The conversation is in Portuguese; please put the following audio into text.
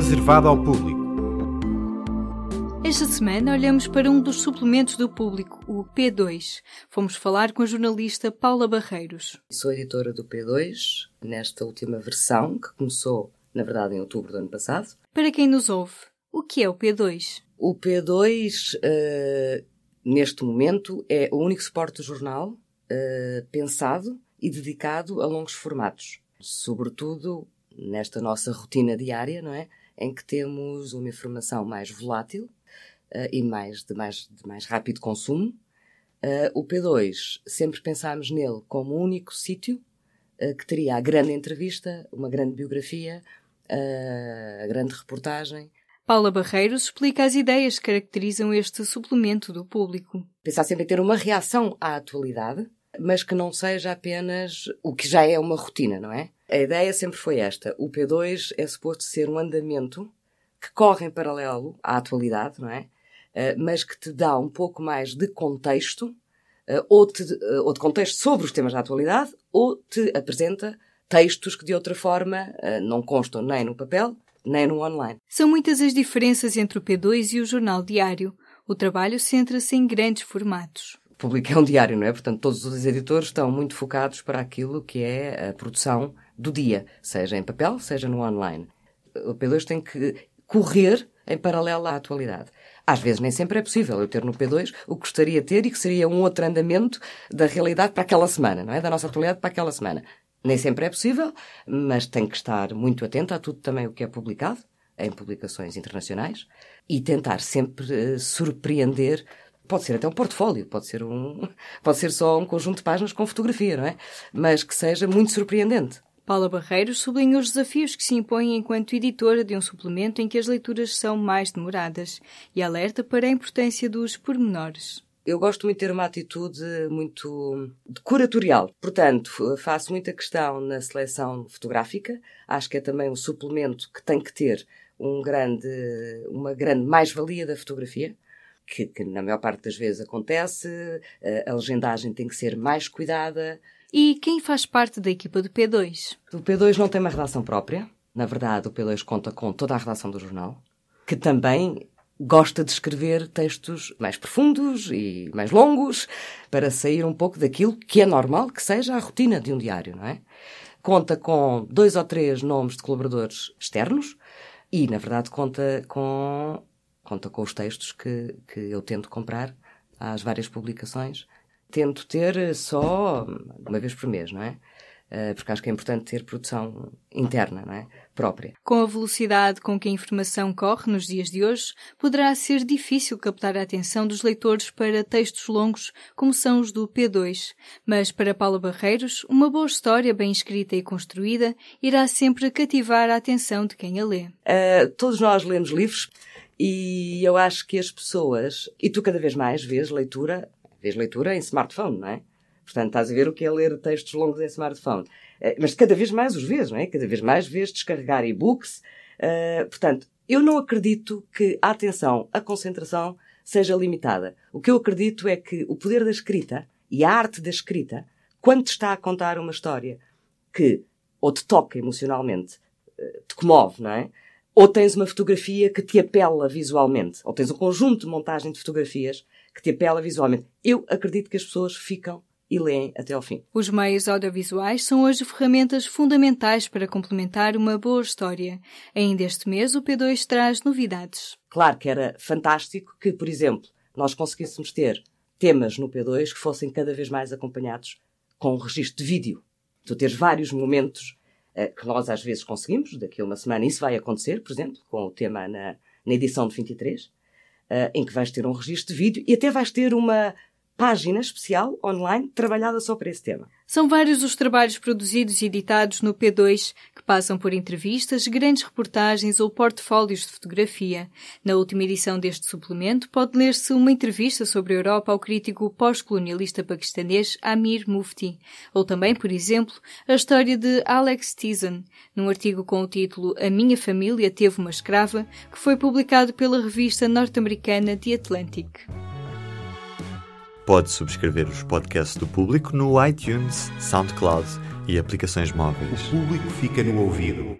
reservado ao público. Esta semana olhamos para um dos suplementos do público, o P2. Fomos falar com a jornalista Paula Barreiros. Sou editora do P2, nesta última versão, que começou, na verdade, em outubro do ano passado. Para quem nos ouve, o que é o P2? O P2, uh, neste momento, é o único suporte do jornal uh, pensado e dedicado a longos formatos. Sobretudo nesta nossa rotina diária, não é? Em que temos uma informação mais volátil uh, e mais de, mais de mais rápido consumo. Uh, o P2, sempre pensámos nele como o único sítio uh, que teria a grande entrevista, uma grande biografia, a grande reportagem. Paula Barreiros explica as ideias que caracterizam este suplemento do público. Pensar sempre em ter uma reação à atualidade, mas que não seja apenas o que já é uma rotina, não é? A ideia sempre foi esta. O P2 é suposto ser um andamento que corre em paralelo à atualidade, não é? Uh, mas que te dá um pouco mais de contexto, uh, ou, te, uh, ou de contexto sobre os temas da atualidade, ou te apresenta textos que de outra forma não constam nem no papel, nem no online. São muitas as diferenças entre o P2 e o jornal diário. O trabalho centra-se em grandes formatos público é um diário, não é? Portanto, todos os editores estão muito focados para aquilo que é a produção do dia, seja em papel, seja no online. O P2 tem que correr em paralelo à atualidade. Às vezes nem sempre é possível eu ter no P2 o que gostaria de ter e que seria um outro andamento da realidade para aquela semana, não é? Da nossa atualidade para aquela semana. Nem sempre é possível, mas tem que estar muito atento a tudo também o que é publicado em publicações internacionais e tentar sempre uh, surpreender pode ser até um portfólio, pode ser um, pode ser só um conjunto de páginas com fotografia, não é? Mas que seja muito surpreendente. Paula Barreiros sublinha os desafios que se impõem enquanto editora de um suplemento em que as leituras são mais demoradas e alerta para a importância dos pormenores. Eu gosto muito de ter uma atitude muito curatorial. Portanto, faço muita questão na seleção fotográfica. Acho que é também um suplemento que tem que ter um grande, uma grande mais-valia da fotografia que, que, na maior parte das vezes acontece, a legendagem tem que ser mais cuidada. E quem faz parte da equipa do P2? O P2 não tem uma redação própria. Na verdade, o P2 conta com toda a redação do jornal, que também gosta de escrever textos mais profundos e mais longos para sair um pouco daquilo que é normal que seja a rotina de um diário, não é? Conta com dois ou três nomes de colaboradores externos e, na verdade, conta com conta com os textos que, que eu tento comprar às várias publicações. Tento ter só uma vez por mês, não é? Eh, porque acho que é importante ter produção interna, não é? Própria. Com a velocidade com que a informação corre nos dias de hoje, poderá ser difícil captar a atenção dos leitores para textos longos, como são os do P2. Mas para Paula Barreiros, uma boa história bem escrita e construída irá sempre cativar a atenção de quem a lê. Uh, todos nós lemos livros e eu acho que as pessoas, e tu cada vez mais vês leitura, vês leitura em smartphone, não é? Portanto, estás a ver o que é ler textos longos em smartphone. Eh, mas cada vez mais os vês, não é? Cada vez mais vês descarregar e-books. Uh, portanto, eu não acredito que a atenção, a concentração seja limitada. O que eu acredito é que o poder da escrita e a arte da escrita, quando te está a contar uma história que ou te toca emocionalmente, eh, te comove, não é? Ou tens uma fotografia que te apela visualmente, ou tens um conjunto de montagem de fotografias que te apela visualmente. Eu acredito que as pessoas ficam e leem até ao fim. Os meios audiovisuais são hoje ferramentas fundamentais para complementar uma boa história. Ainda este mês, o P2 traz novidades. Claro que era fantástico que, por exemplo, nós conseguíssemos ter temas no P2 que fossem cada vez mais acompanhados com um registro de vídeo. Tu teres vários momentos que nós às vezes conseguimos, daqui a uma semana isso vai acontecer, por exemplo, com o tema na, na edição de 23, eh, em que vais ter um registro de vídeo e até vais ter uma página especial online trabalhada só para esse tema. São vários os trabalhos produzidos e editados no P2 que passam por entrevistas, grandes reportagens ou portfólios de fotografia. Na última edição deste suplemento pode ler-se uma entrevista sobre a Europa ao crítico pós-colonialista paquistanês Amir Mufti, ou também, por exemplo, a história de Alex Tizon, num artigo com o título A Minha Família Teve uma Escrava, que foi publicado pela revista norte-americana The Atlantic. Pode subscrever os podcasts do público no iTunes, SoundCloud e aplicações móveis. O público fica no ouvido.